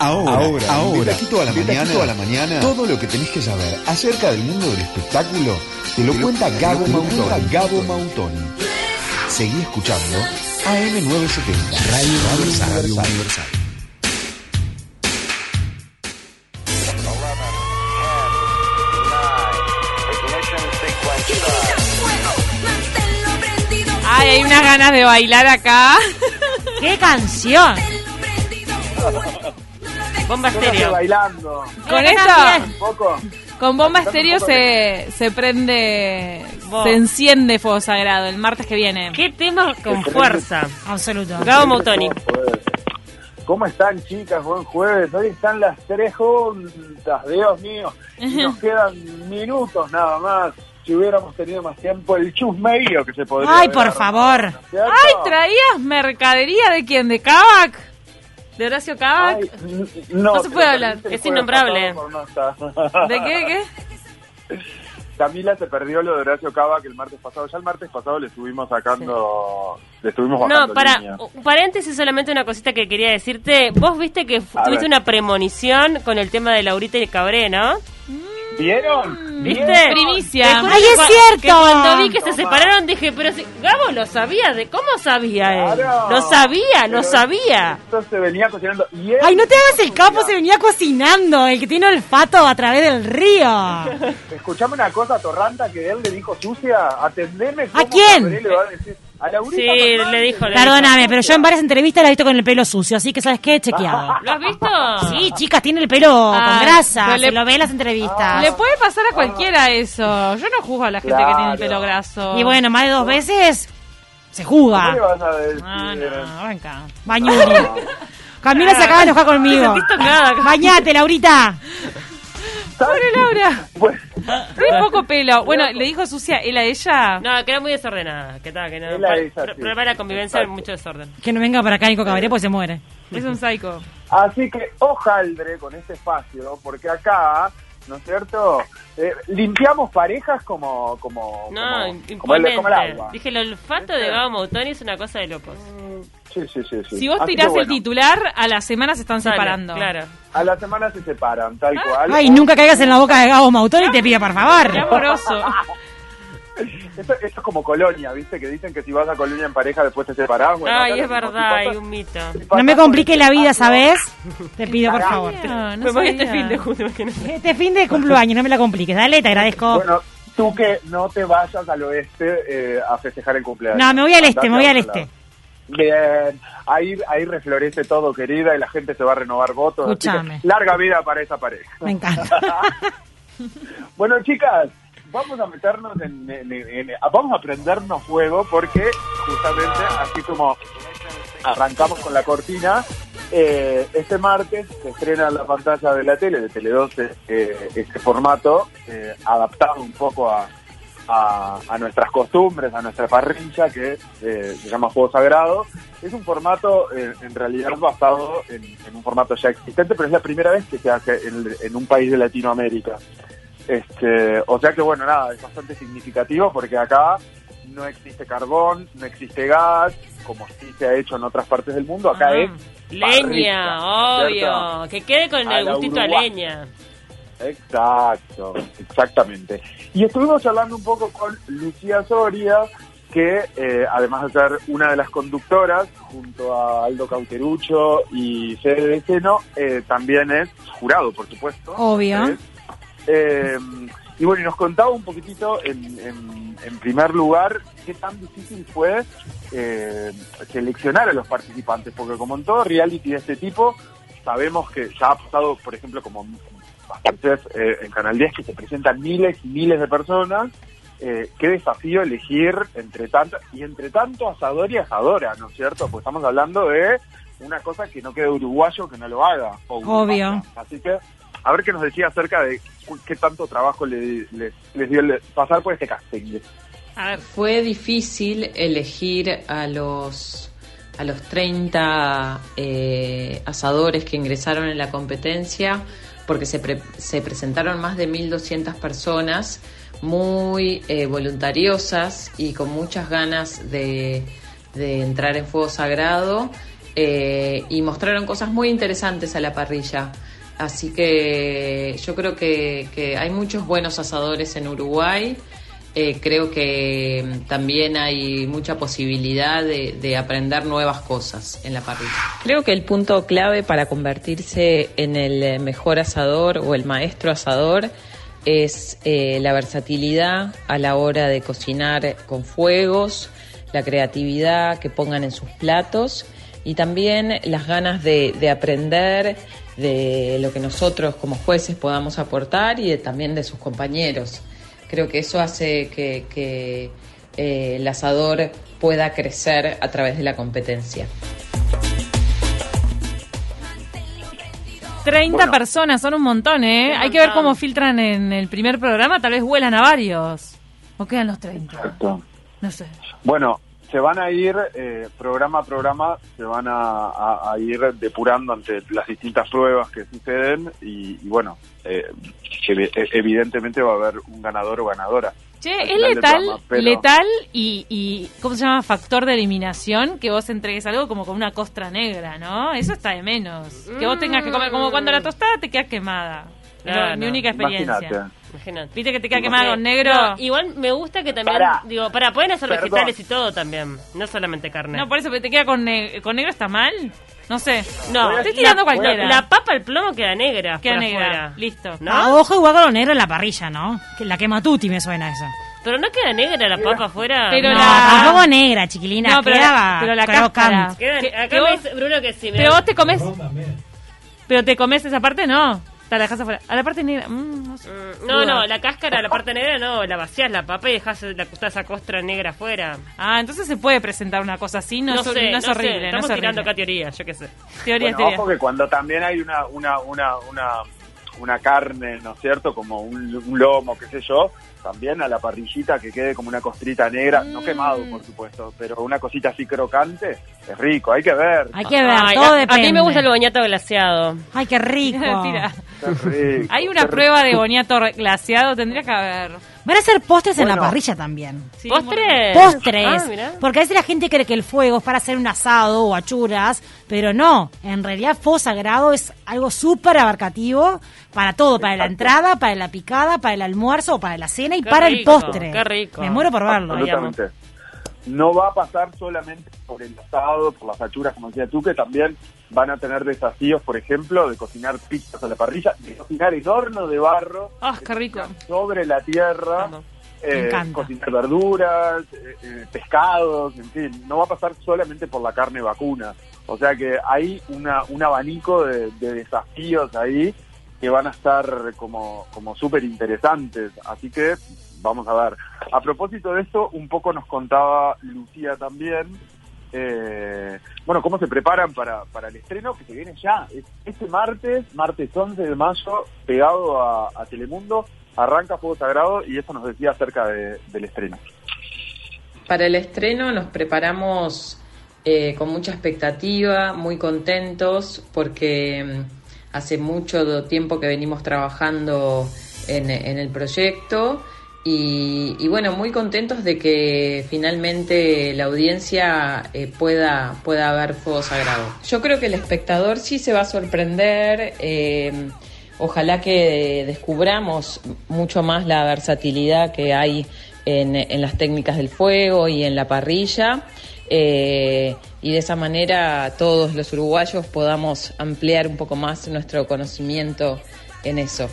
Ahora, ahora, ahora, aquí toda la mañana, toda la mañana, todo lo que tenés que saber acerca del mundo del espectáculo te lo cuenta Gabo Mautoni. Gabo Mautoni. Seguí escuchando AM970, Radio Radio Universal. Ay, hay unas ganas de bailar acá. ¡Qué canción! Bomba estéreo. bailando. Con. Un poco. con bomba estéreo se, se prende, se enciende Fuego Sagrado el martes que viene. ¿Qué tema con fuerza? Absoluto. Gabo. Jueves. ¿Cómo están, chicas? Buen jueves. Hoy están las tres juntas, Dios mío. Y nos quedan minutos nada más. Si hubiéramos tenido más tiempo, el chusmeío que se podría Ay, haber por armado, favor. Ay, ¿traías mercadería de quién? ¿De Kavak? ¿De Horacio? Ay, n- no, No se puede hablar. Es innombrable. ¿De qué? ¿Qué? Camila se perdió lo de Horacio Cava que el martes pasado. Ya el martes pasado le estuvimos sacando. Le estuvimos bajando No, para, línea. un paréntesis solamente una cosita que quería decirte. Vos viste que tuviste una premonición con el tema de Laurita y Cabré, ¿no? ¿Vieron? ¿Viste? ¿Vieron? Primicia. ¡Ay, es cierto! Que cuando vi que se separaron dije, pero si Gabo lo sabía, ¿de cómo sabía él? Claro. Lo sabía, lo sabía. Esto se venía cocinando. Y él- Ay, no te hagas el capo, se venía cocinando, el que tiene olfato a través del río. Escuchame una cosa, Torranta, que él le dijo sucia. Atendeme. cómo quién? A Laurita Sí, Fernández. le dijo, le Perdóname, pero yo en varias entrevistas la he visto con el pelo sucio, así que ¿sabes qué? Chequeado. ¿Lo has visto? Sí, chicas, tiene el pelo con grasa, pero se le- lo ve en las entrevistas. Le puede pasar a cualquiera eso. Yo no juzgo a la gente que tiene el pelo graso. Y bueno, más de dos veces se ¿Qué juga. vas a decir? Ah, no, venga. Bañuri. Camila se acaba de enojar conmigo. Tocada. Bañate, Laurita. Pobre Laura. Bueno, Tiene poco pelo. Bueno, le dijo sucia él a ella. No, que era muy desordenada. Que tal, que no. Él la para, es así. para la convivencia Exacto. mucho desorden. Que no venga para acá Nico Cabré, pues se muere. Es un psycho. Así que ojaldre con este espacio, porque acá, ¿no es cierto? Eh, limpiamos parejas como como No, como, imponente. como el, como el agua. Dije, el olfato de Gabo Mautoni es una cosa de locos. Sí, sí, sí, sí. Si vos Así tirás bueno, el titular, a la semana se están separando. Claro. A la semana se separan, tal cual. Ay, nunca caigas en la boca de Gabo Mautón y te pido por favor. Qué amoroso. Esto, esto es como Colonia, ¿viste? Que dicen que si vas a Colonia en pareja después te separás. Bueno, Ay, es verdad, Si hay un mito. si No me complique la vida, ¿sabes? Te pido por favor. No, no Me voy este fin de junio, imagínate. Este fin de cumpleaños, no me la compliques. Dale, te agradezco. Bueno, tú que no te vayas al oeste eh, a festejar el cumpleaños. No, me voy al este, Andate me voy al este. Bien, ahí, ahí reflorece todo, querida, y la gente se va a renovar votos. así que Escúchame. larga vida para esa pareja. Me encanta. Bueno, chicas, vamos a meternos en, en- en- en- Vamos a prendernos fuego porque justamente así como arrancamos con la cortina, eh, este martes se estrena en la pantalla de la tele, de Tele12, eh, este formato eh, adaptado un poco a, a, a nuestras costumbres, a nuestra parrilla, que eh, se llama Juego Sagrado. Es un formato eh, en realidad basado en, en un formato ya existente, pero es la primera vez que se hace en, en un país de Latinoamérica. Este, o sea que bueno, nada, es bastante significativo porque acá no existe carbón, no existe gas, como sí se ha hecho en otras partes del mundo, acá es Leña, parrilla, obvio. Que quede con A el gustito a leña. Exacto, exactamente. Y estuvimos hablando un poco con Lucía Soria, que eh, además de ser una de las conductoras, junto a Aldo Cauterucho y Fede de Seno, eh, también es jurado, por supuesto. Obvio. Eh, y bueno, y nos contaba un poquitito, en, en- en primer lugar, qué tan difícil fue eh, seleccionar a los participantes, porque como en todo reality de este tipo, sabemos que ya ha pasado, por ejemplo, como bastantes eh, en Canal 10, que se presentan miles y miles de personas, eh, qué desafío elegir entre tanto, y entre tanto asador y asadora, ¿no es cierto? Pues estamos hablando de una cosa que no quede uruguayo que no lo haga. o Obvio. uruguaya. Así que, a ver qué nos decía acerca de qué tanto trabajo le- les, les dio el- pasar por este casting. A ver, Fue difícil elegir a los a los 30 eh, asadores que ingresaron en la competencia porque se, pre- se presentaron más de 1.200 personas muy eh, voluntariosas y con muchas ganas de, entrar en fuego sagrado. eh, y mostraron cosas muy interesantes a la parrilla. Así que yo creo que, que hay muchos buenos asadores en Uruguay. Eh, creo que también hay mucha posibilidad de, de aprender nuevas cosas en la parrilla. Creo que el punto clave para convertirse en el eh, mejor asador o el maestro asador es eh, la versatilidad a la hora de cocinar con fuegos, la creatividad que pongan en sus platos y también las ganas de, de aprender de lo que nosotros como jueces podamos aportar y también de sus compañeros. Creo que eso hace que, que, eh, el asador pueda crecer a través de la competencia. 30 Bueno. personas, son un montón, ¿eh? Un Hay que ver cómo filtran en el primer programa, tal vez vuelan a varios. ¿O quedan los 30? Exacto. No sé. Bueno, se van a ir eh, programa a programa, se van a, a- a ir depurando ante las distintas pruebas que suceden y, y bueno, eh, e- evidentemente va a haber un ganador o ganadora. Che, es letal, programa, pero- letal y, y, ¿cómo se llama? Factor de eliminación, que vos entregues algo como con una costra negra, ¿no? Eso está de menos. Que vos tengas que comer, como cuando la tostada te queda quemada. Es mi única experiencia. Imagínate. Imagínate. ¿Viste que te queda quemada con negro? No, igual me gusta que también, digo, para, pueden hacer Perdón. vegetales y todo también, no solamente carne. No, por eso, pero te queda con, ne- con negro, ¿está mal? No sé. No, estoy tirando la, cualquiera. La papa al plomo queda negra. Queda negra. afuera. Listo. ¿No? Ojo igual con lo negro en la parrilla, ¿no? Que la quema tuti me suena eso. Pero no queda negra la papa afuera. Pero no, la- tampoco negra, chiquilina. No, pero la- quedaba pero la cáscara. Queda- Que- acá me vos- dice Bruno que sí. Pero vos te comes... Pero te comes esa parte, no. Te la dejas afuera. A la parte negra... mm, no sé. Mm, No, no, la cáscara, la parte negra no, la vacías la papa y dejas la, esa costra negra afuera. Ah, entonces se puede presentar una cosa así, no, No, es, sé, no es no horrible. sé, no estamos es tirando horrible. acá teorías, yo qué sé. Teoría, Bueno, teoría. ojo que cuando también hay una, una, una, una, una carne, ¿no es cierto? Como un, un lomo, qué sé yo, también a la parrillita que quede como una costrita negra, no Mm. quemado, por supuesto, pero una cosita así crocante, es rico, hay que ver. Hay que ver, Ay, todo a, depende. a mí me gusta el boñato glaseado. Ay, qué rico. Mentira. Es rico, Hay una qué prueba de boniato glaseado, tendría que haber. Van a hacer postres en la parrilla también. Sí, ¿Postres? Postres. Ah, porque a veces la gente cree que el fuego es para hacer un asado o achuras, pero no. En realidad, fuego sagrado es algo súper abarcativo para todo: para la entrada, para la picada, para el almuerzo o para la cena y Qué para rico, el postre. qué rico. Me muero por verlo. Absolutamente. No va a pasar solamente por el asado, por las achuras, como decía tú, que también van a tener desafíos, por ejemplo, de cocinar pizzas a la parrilla, de cocinar en horno de barro, Ah, qué rico. sobre la tierra, eh, cocinar verduras, eh, eh, pescados, en fin, no va a pasar solamente por la carne vacuna. O sea que hay una, un abanico de, de desafíos ahí que van a estar como, como súper interesantes. Así que vamos a ver. A propósito de esto, un poco nos contaba Lucía también, eh, bueno, cómo se preparan para, el estreno que se viene ya. Es- Este martes, martes 11 de mayo, pegado a, Telemundo, arranca Fuego Sagrado y eso nos decía acerca de- del estreno. Para el estreno nos preparamos eh, con mucha expectativa, muy contentos, porque mm, hace mucho tiempo que venimos trabajando en, en el proyecto y, bueno, muy contentos de que finalmente la audiencia eh, pueda, pueda ver Fuego Sagrado. Yo creo que el espectador sí se va a sorprender. eh, Ojalá que descubramos mucho más la versatilidad que hay en, en las técnicas del fuego y en la parrilla. eh, y de esa manera todos los uruguayos podamos ampliar un poco más nuestro conocimiento en eso.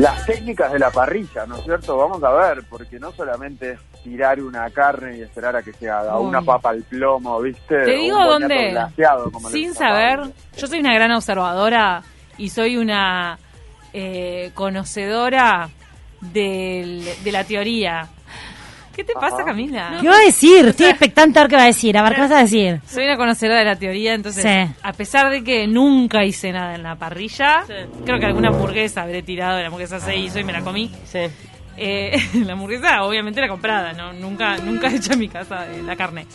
Las técnicas de la parrilla, ¿no es cierto? Vamos a ver, porque no solamente es tirar una carne y esperar a que se haga, Uy. una papa al plomo, ¿viste? Te digo un dónde, glaseado, como le sin saber, yo soy una gran observadora y soy una eh, conocedora del- de la teoría. ¿Qué te pasa. Camila? ¿Qué va a decir? Estoy expectante a ver qué va a decir. A ver, ¿qué vas a decir? Soy una conocedora de la teoría, entonces, Sí. a pesar de que nunca hice nada en la parrilla, Sí. creo que alguna hamburguesa habré tirado, la hamburguesa se hizo y me la comí. Sí. Eh, la hamburguesa, obviamente, la comprada, ¿no? Nunca, nunca he hecho en mi casa eh, la carne.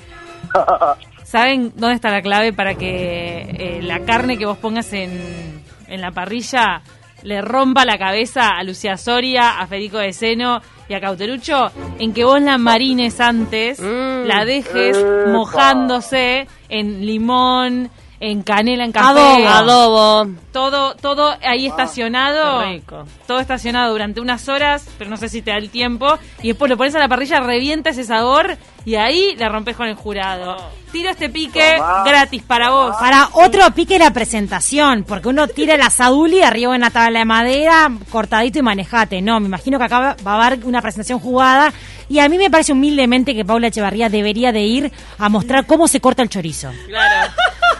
¿Saben dónde está la clave para que eh, la carne que vos pongas en, en la parrilla le rompa la cabeza a Lucía Soria, a Federico de Seno y a Cauterucho en que vos la marines antes, Mm. la dejes Epa. mojándose en limón, en canela, en café. Adobo. Adobo. Todo, todo ahí estacionado. qué rico. Todo estacionado durante unas horas, pero no sé si te da el tiempo. Y después lo pones a la parrilla, revienta ese sabor y ahí la rompes con el jurado. Tiro este pique Tomá. gratis para vos. Para otro pique la presentación, porque uno tira el asaduli arriba en una tabla de madera, cortadito y manejate. No, me imagino que acá va a haber una presentación jugada. Y a mí me parece humildemente que Paula Echevarría debería de ir a mostrar cómo se corta el chorizo. Claro.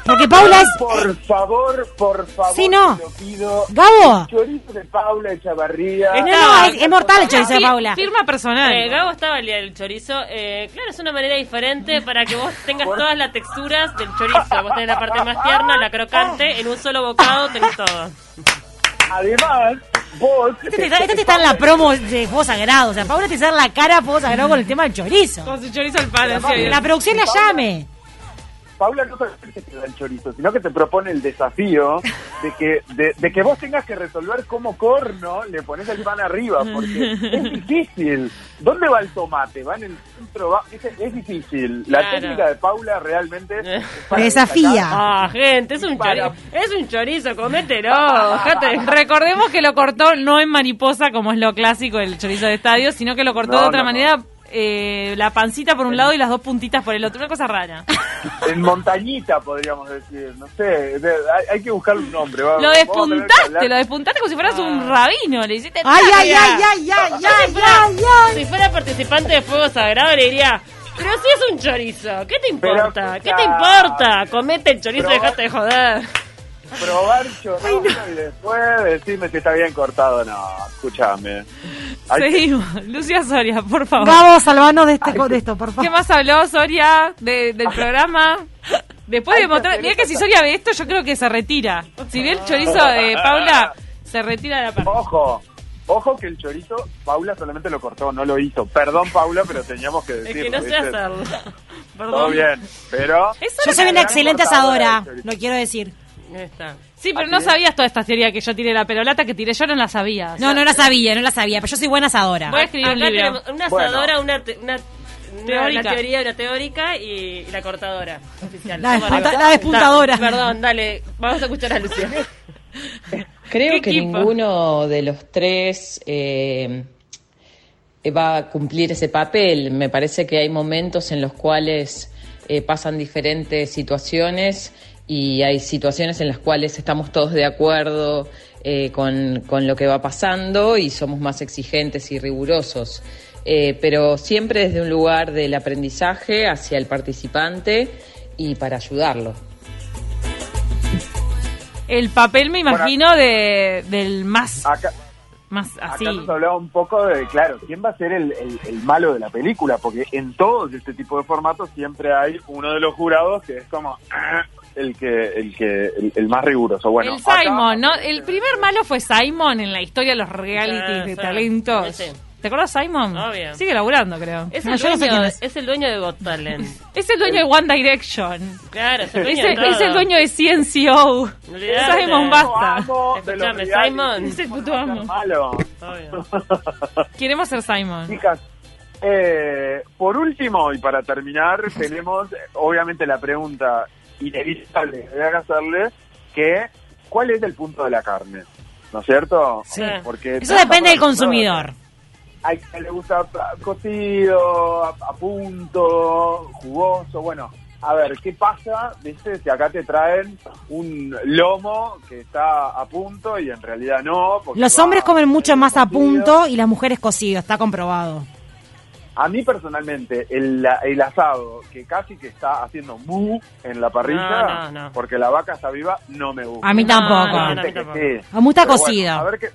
Porque Paula es... Por favor, por favor, Sí, no. te lo pido. Gabo. El chorizo de Paula Echavarría. No, no, es, es mortal el chorizo de Paula. Firma personal. Eh, Gabo estaba el día del chorizo. Eh, claro, es una manera diferente para que vos tengas todas las texturas del chorizo. Vos tenés la parte más tierna, la crocante, en un solo bocado tenés todo. Además, vos... Este te, está- este te está en la promo de Fuego Sagrado. O sea, Paula te está en la cara a Fuego Sagrado con el tema del chorizo. Con su chorizo al palo. la producción la llame. Paula no solamente te da el chorizo, sino que te propone el desafío de que de, de que vos tengas que resolver cómo corno le pones el pan arriba, porque es difícil. ¿Dónde va el tomate? ¿Va en el centro? Va- Es, es difícil. La Claro. técnica de Paula realmente... Desafía. Ah, gente, es un Para- chorizo. Es un chorizo, comételo. Recordemos que lo cortó no en mariposa, como es lo clásico del chorizo de estadio, sino que lo cortó No, de otra no, no. Eh, la pancita por un lado y las dos puntitas por el otro. Una cosa rara. En montañita, podríamos decir. No sé, de- hay, hay que buscar un nombre. va- Lo despuntaste, lo despuntaste como si fueras un rabino. Le hiciste. Ay, ay, ay, ay, ay, Yo ay, si fuera- ay, ay. Si fuera participante de Fuego Sagrado le diría, pero si es un chorizo, ¿qué te importa? Pero, ¿Qué te importa? Comete el chorizo y dejate de joder. Probar chorizo y después decirme si está bien cortado. No, escúchame. Hay que- Seguimos. Lucia Soria, por favor. Gabo, salvanos de, este, de esto, por favor. ¿Qué más habló Soria de- del programa? Después de mostrar. Mira que si Soria ve esto, yo creo que se retira. Si ve el chorizo de Paula, se retira de la parte. Ojo, ojo que el chorizo, Paula solamente lo cortó, no lo hizo. Perdón, Paula, pero teníamos que Es decirlo. que no sé hacerlo. Todo Perdón. bien, pero... Yo soy una excelente asadora, lo quiero decir. Está. Sí, pero ¿Ah, no sabías toda esta teoría que yo tiré la perolata que tiré yo, no la sabía. No, no la sabía, no la sabía, pero yo soy buena asadora. Voy a escribir un libro. una Bueno. asadora, una, te- una, una- Teórica. una teoría, una teórica y la cortadora oficial. La despuntadora. Da, Perdón, dale, vamos a escuchar a Lucia. Creo ¿Qué que equipo? ninguno de los tres eh, va a cumplir ese papel. Me parece que hay momentos en los cuales eh, pasan diferentes situaciones y hay situaciones en las cuales estamos todos de acuerdo eh, con, con lo que va pasando y somos más exigentes y rigurosos. Eh, pero siempre desde un lugar del aprendizaje hacia el participante y para ayudarlo. El papel, me imagino, de, del más, Acá, más así. acá nos hablaba un poco de, claro, quién va a ser el, el- el malo de la película, porque en todos este tipo de formatos siempre hay uno de los jurados que es como el que el que el, el más riguroso. Bueno, el acá- Simon, ¿no? El primer malo fue Simon en la historia de los realities Ah, de sí. talentos. Sí. ¿Te acuerdas Simon? Obvio. Sigue laburando, creo. Es No, el, yo no sé dueño, quién es. es el dueño de Got Talent. Es el dueño de One Direction. Claro, es el Es dueño de es el dueño de CNCO. Olvidate. Simon basta. reality, Simon. Es el puto amo. malo. Obvio. Queremos ser Simon. Chicas, eh, por último y para terminar, tenemos obviamente la pregunta inevitable que voy a hacerle, que ¿cuál es el punto de la carne? ¿No es cierto? Sí. Porque Eso depende del consumidor. Hay que le gusta cocido, a, a punto, jugoso, bueno. A ver, ¿qué pasa, viste, si acá te traen un lomo que está a punto y en realidad no? Los hombres comen mucho más a punto y las mujeres cocido, está comprobado. A mí personalmente, el, el asado que casi que está haciendo mu en la parrilla, No, no, no. porque la vaca está viva, no me gusta. A mí tampoco. no, Hay no, gente a mí tampoco. sí. Está bueno, cocido. a ver qué,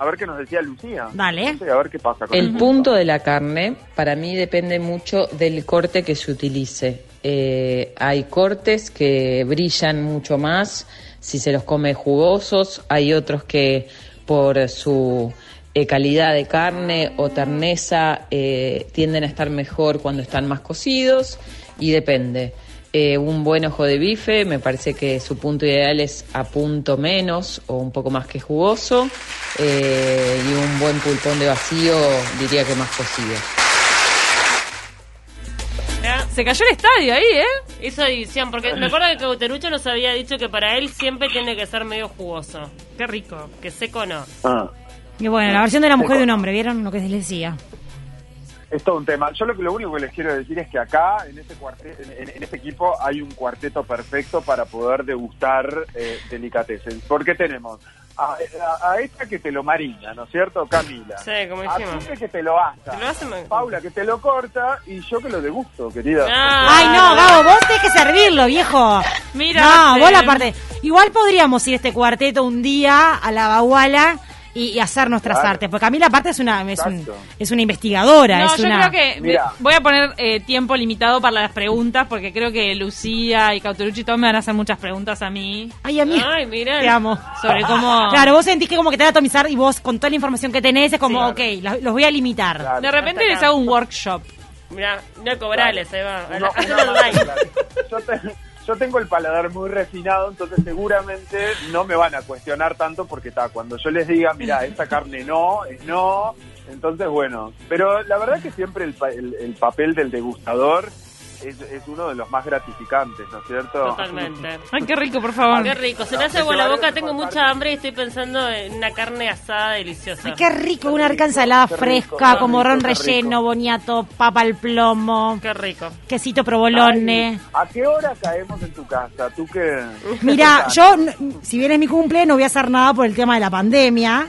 a ver qué nos decía Lucía. Dale. No sé, a ver qué pasa con El eso. punto de la carne para mí depende mucho del corte que se utilice. Eh, hay cortes que brillan mucho más si se los come jugosos, hay otros que por su eh, calidad de carne o terneza eh, tienden a estar mejor cuando están más cocidos y depende. eh, un buen ojo de bife, me parece que su punto ideal es a punto menos o un poco más que jugoso. eh, y un buen pulpón de vacío, diría que más cocido. Se cayó el estadio ahí, ¿eh? Hizo edición, porque me acuerdo que Cauterucho nos había dicho que para él siempre tiene que ser medio jugoso. Qué rico. Que seco no. Ah, Y bueno, la versión de la mujer de un hombre, ¿vieron lo que les decía? es todo un tema. Yo lo, que- lo único que les quiero decir es que acá, en este, cuarte- en, en este equipo, hay un cuarteto perfecto para poder degustar eh, delicatessen. Porque tenemos a, a- a esta que te lo marina, ¿no es cierto? Camila. Sí, como A dijimos. Pepe que te lo asa. Te lo hace Paula que te lo corta y yo que lo degusto, querida. Ah, Ay, no, Gabo, vos tenés que servirlo, viejo. Mira, No, vos la parte. Igual podríamos ir este cuarteto un día a la Baguala y, y hacer nuestras Claro. artes. Porque Camila, aparte, es una, es, un- es una investigadora. No, es yo una... creo que Mira. voy a poner eh, tiempo limitado para las preguntas porque creo que Lucía y Cauterucci y todos me van a hacer muchas preguntas a mí Ay, a mí. Ay, mira. Te amo. sobre cómo... Claro, vos sentís que como que te van a atomizar y vos con toda la información que tenés es como, Sí. ok, los, los voy a limitar. Claro. De repente les hago un workshop. Mira, no cobrales, ahí va. Yo, te- yo tengo el paladar muy refinado, entonces seguramente no me van a cuestionar tanto porque está, cuando yo les diga, mira, esta carne no, es no, entonces bueno. Pero la verdad que siempre el, el- el papel del degustador es, es uno de los más gratificantes, ¿no es cierto? Totalmente. Ay, qué rico, por favor. Qué rico, se me hace vaya boca, tengo mucha hambre y estoy pensando en una carne asada deliciosa. Ay, qué rico, una rica ensalada fresca, rico, ron qué relleno, boniato, papa al plomo, Qué rico. quesito provolone. Ay, ¿A qué hora caemos en tu casa? ¿Tú qué? Mira, yo, si bien es mi cumple, no voy a hacer nada por el tema de la pandemia.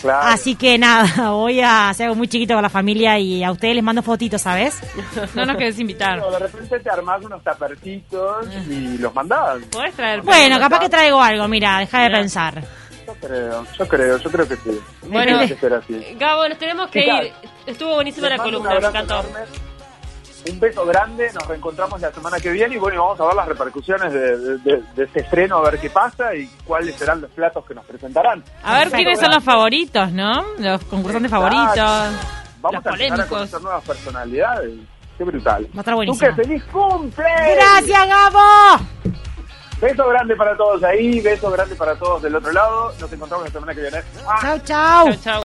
Claro. Así que nada, voy a hacer algo muy chiquito con la familia y a ustedes les mando fotitos, ¿sabes? No nos querés invitar. Pero de repente te armás unos tapercitos y los mandás. ¿Podés traer? Bueno, capaz que traigo algo, mira, deja de pensar. Yo creo, yo creo, yo creo que sí. Bueno. Que. Gabo, nos tenemos que Chicas, ir. Estuvo buenísima la columna, me encantó. enorme. Un beso grande, nos reencontramos la semana que viene y bueno, vamos a ver las repercusiones de, de- de- de este estreno, a ver qué pasa y cuáles serán los platos que nos presentarán. A ver quiénes son los favoritos, ¿no? Los concursantes favoritos. Vamos los a empezar a polémicos. conocer nuevas personalidades. Qué brutal. Va a estar buenísimo. Duque, feliz cumple. ¡Gracias, Gabo! Beso grande para todos ahí, beso grande para todos del otro lado. Nos encontramos la semana que viene. ¡Ah! Chau, chau. Chau, chau.